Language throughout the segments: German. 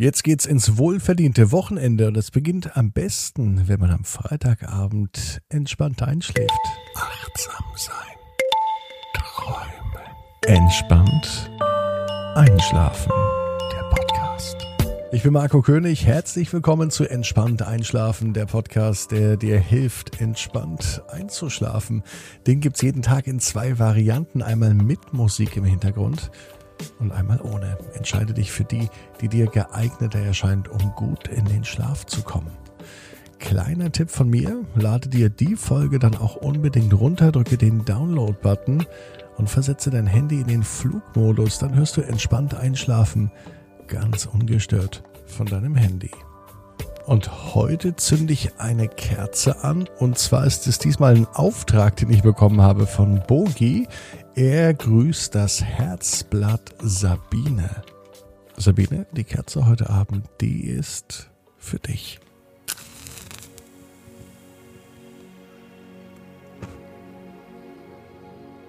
Jetzt geht's ins wohlverdiente Wochenende und es beginnt am besten, wenn man am Freitagabend entspannt einschläft. Achtsam sein. Träume. Entspannt einschlafen. Der Podcast. Ich bin Marco König. Herzlich willkommen zu Entspannt einschlafen, der Podcast, der dir hilft, entspannt einzuschlafen. Den gibt's jeden Tag in zwei Varianten. Einmal mit Musik im Hintergrund und einmal ohne. Entscheide dich für die, die dir geeigneter erscheint, um gut in den Schlaf zu kommen. Kleiner Tipp von mir, lade dir die Folge dann auch unbedingt runter, drücke den Download-Button und versetze dein Handy in den Flugmodus, dann hörst du entspannt einschlafen, ganz ungestört von deinem Handy. Und heute zünde ich eine Kerze an. Und zwar ist es diesmal ein Auftrag, den ich bekommen habe von Bogi. Er grüßt das Herzblatt Sabine. Sabine, die Kerze heute Abend, die ist für dich.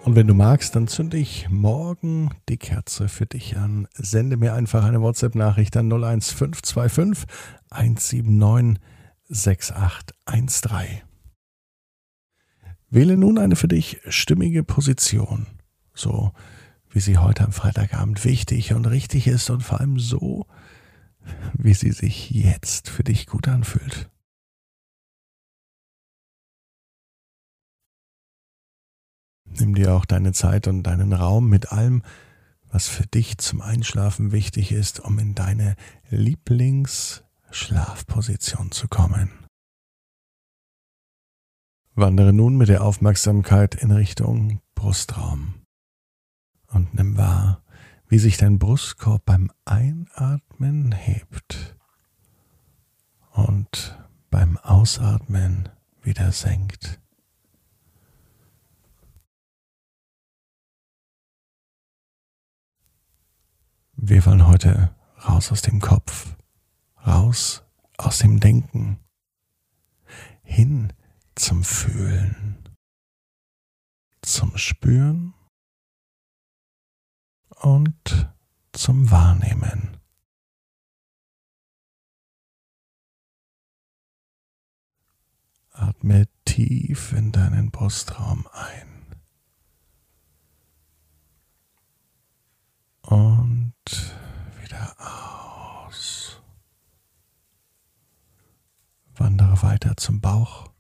Und wenn du magst, dann zünde ich morgen die Kerze für dich an. Sende mir einfach eine WhatsApp-Nachricht an 01525 179 6813. Wähle nun eine für dich stimmige Position, so wie sie heute am Freitagabend wichtig und richtig ist und vor allem so, wie sie sich jetzt für dich gut anfühlt. Nimm dir auch deine Zeit und deinen Raum mit allem, was für dich zum Einschlafen wichtig ist, um in deine Lieblingsschlafposition zu kommen. Wandere nun mit der Aufmerksamkeit in Richtung Brustraum und nimm wahr, wie sich dein Brustkorb beim Einatmen hebt und beim Ausatmen wieder senkt. Wir wollen heute raus aus dem Kopf, raus aus dem Denken, hin zum Fühlen, zum Spüren und zum Wahrnehmen. Atme tief in deinen Brustraum ein. und wieder aus. Weiter zum Bauch.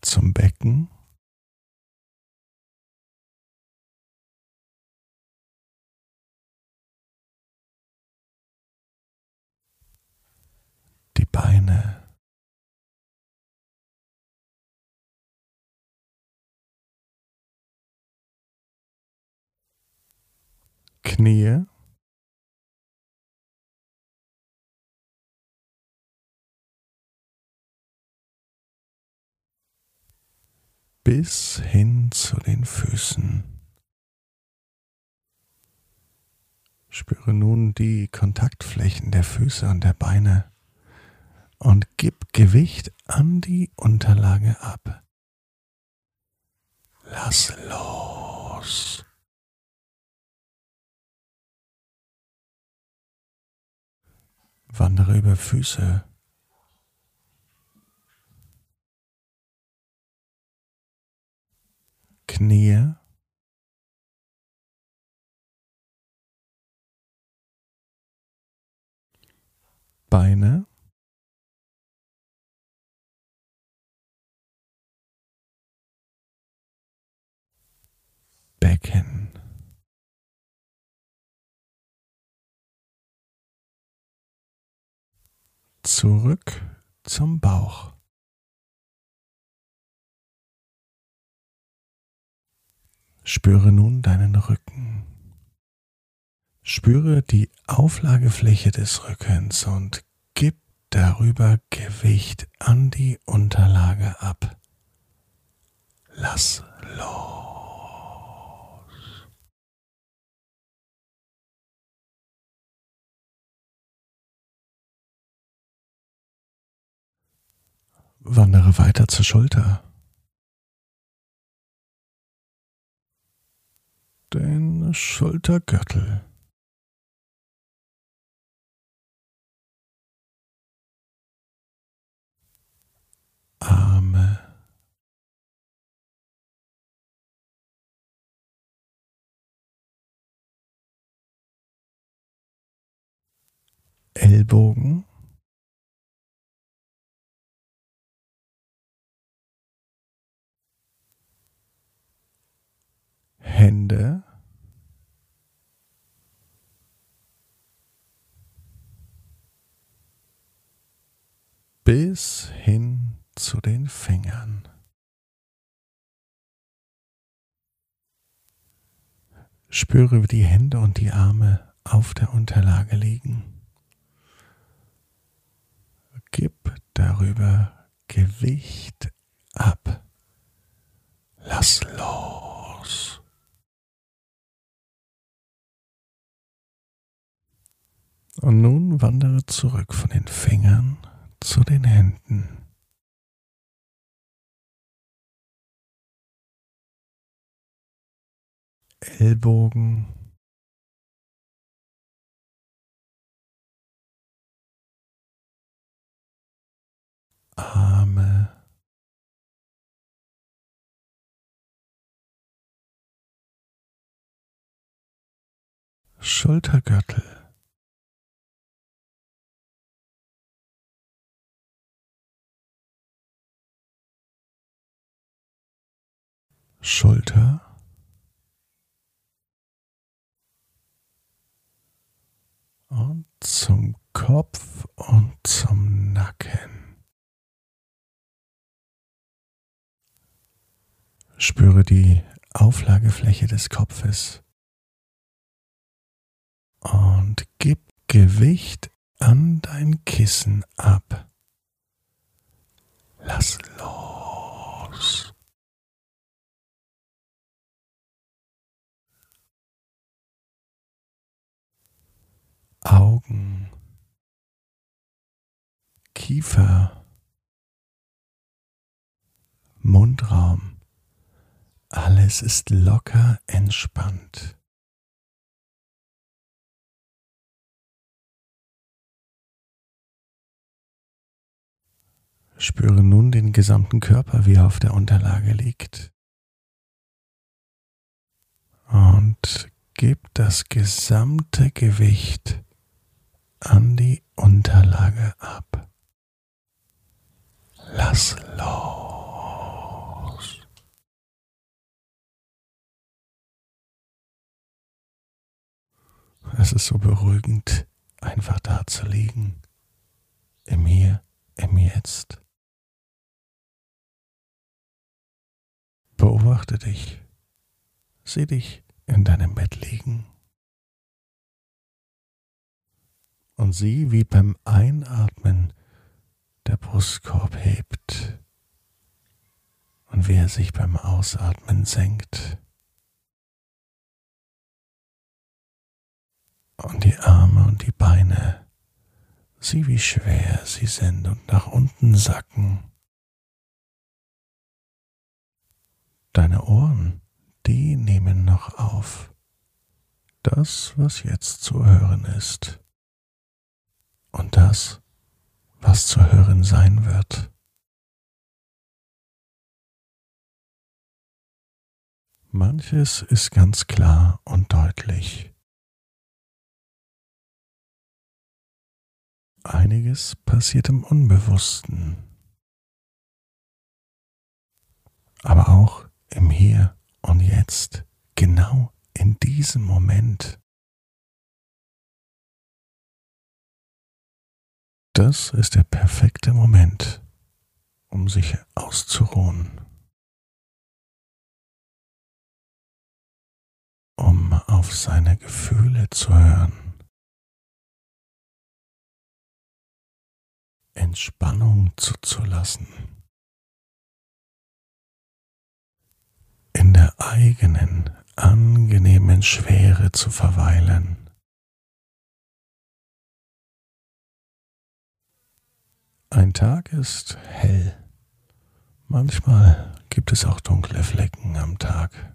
Zum Becken. Die Beine. Knie bis hin zu den Füßen. Spüre nun die Kontaktflächen der Füße und der Beine und gib Gewicht an die Unterlage ab. Lass los. Wandere über Füße. Knie. Beine. Zurück zum Bauch. Spüre nun deinen Rücken. Spüre die Auflagefläche des Rückens und gib darüber Gewicht an die Unterlage ab. Lass los. Wandere weiter zur Schulter. den Schultergürtel. Arme. Ellbogen. Hände. Bis hin zu den Fingern. Spüre, wie die Hände und die Arme auf der Unterlage liegen. Gib darüber Gewicht ab. Lass los. Und nun wandere zurück von den Fingern zu den Händen. Ellbogen, Arme, Schultergürtel. Schulter, und zum Kopf und zum Nacken. Spüre die Auflagefläche des Kopfes und gib Gewicht an dein Kissen ab. Lass los. Augen, Kiefer, Mundraum, alles ist locker entspannt. Spüre nun den gesamten Körper, wie er auf der Unterlage liegt. Und gib das gesamte Gewicht an die Unterlage ab. Lass los. Es ist so beruhigend, einfach da zu liegen, im Hier, im Jetzt. Beobachte dich, sieh dich in deinem Bett liegen. und sieh, wie beim Einatmen der Brustkorb hebt und wie er sich beim Ausatmen senkt. Und die Arme und die Beine, sieh, wie schwer sie sind und nach unten sacken. Deine Ohren, die nehmen noch auf das, was jetzt zu hören ist und das, was zu hören sein wird. Manches ist ganz klar und deutlich. Einiges passiert im Unbewussten, aber auch im Hier und Jetzt, genau in diesem Moment. Das ist der perfekte Moment, um sich auszuruhen, um auf seine Gefühle zu hören, Entspannung zuzulassen, in der eigenen angenehmen Schwere zu verweilen. Tag ist hell. Manchmal gibt es auch dunkle Flecken am Tag.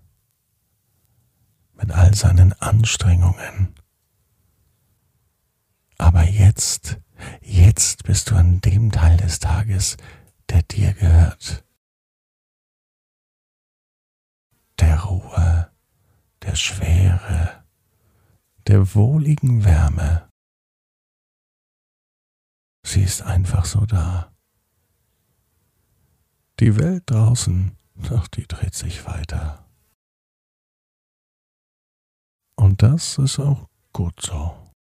Mit seinen Anstrengungen. Aber jetzt, jetzt bist du an dem Teil des Tages, der dir gehört. Der Ruhe, der Schwere, der wohligen Wärme. Sie ist einfach so da. Die Welt draußen, doch die dreht sich weiter. Und das ist auch gut so.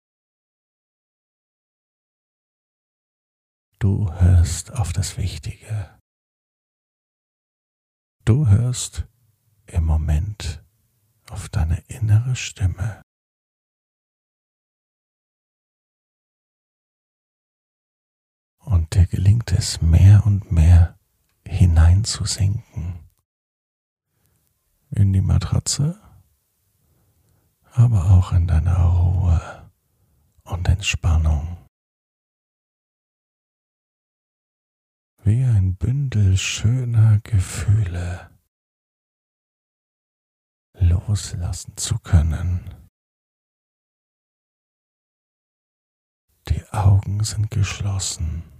Du hörst auf das Wichtige. Du hörst im Moment auf deine innere Stimme. Dir gelingt es mehr und mehr hineinzusinken in die Matratze, aber auch in deine Ruhe und Entspannung. Wie ein Bündel schöner Gefühle loslassen zu können. Die Augen sind geschlossen.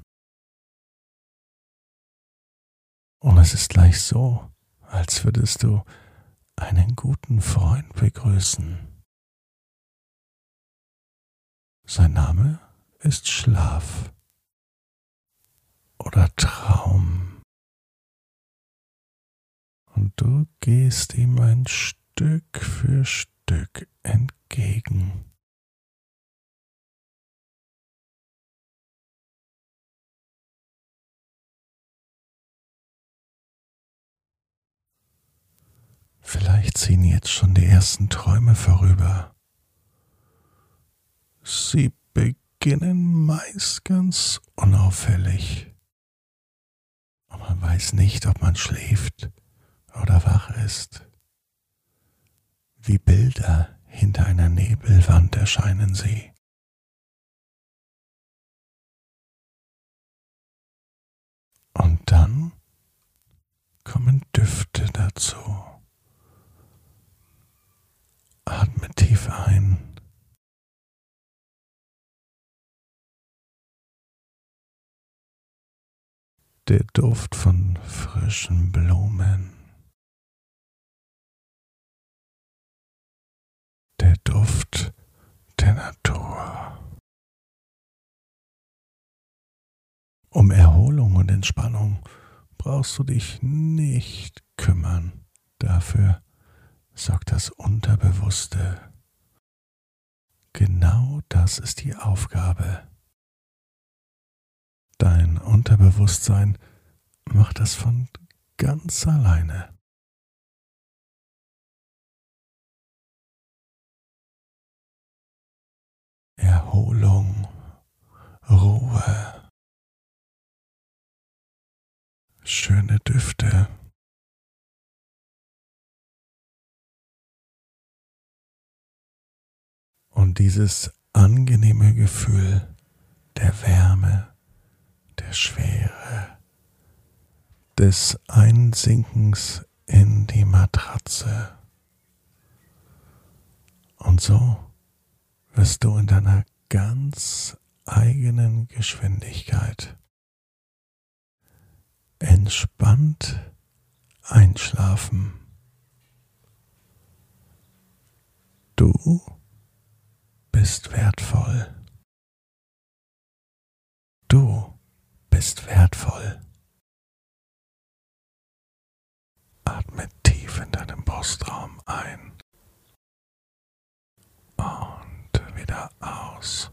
Und es ist gleich so, als würdest du einen guten Freund begrüßen. Sein Name ist Schlaf oder Traum. Und du gehst ihm ein Stück für Stück entgegen. Vielleicht ziehen jetzt schon die ersten Träume vorüber. Sie beginnen meist ganz unauffällig. Und man weiß nicht, ob man schläft oder wach ist. Wie Bilder hinter einer Nebelwand erscheinen sie. Und dann kommen Düfte dazu. Atme tief ein. Der Duft von frischen Blumen. Der Duft der Natur. Um Erholung und Entspannung brauchst du dich nicht kümmern. Dafür sorgt das Unterbewusste. Genau das ist die Aufgabe. Dein Unterbewusstsein macht das von ganz alleine. Erholung, Ruhe, schöne Düfte. Dieses angenehme Gefühl der Wärme, der Schwere, des Einsinkens in die Matratze. Und so wirst du in deiner ganz eigenen Geschwindigkeit entspannt einschlafen. Du bist wertvoll. Du bist wertvoll. Atme tief in deinem Brustraum ein und wieder aus.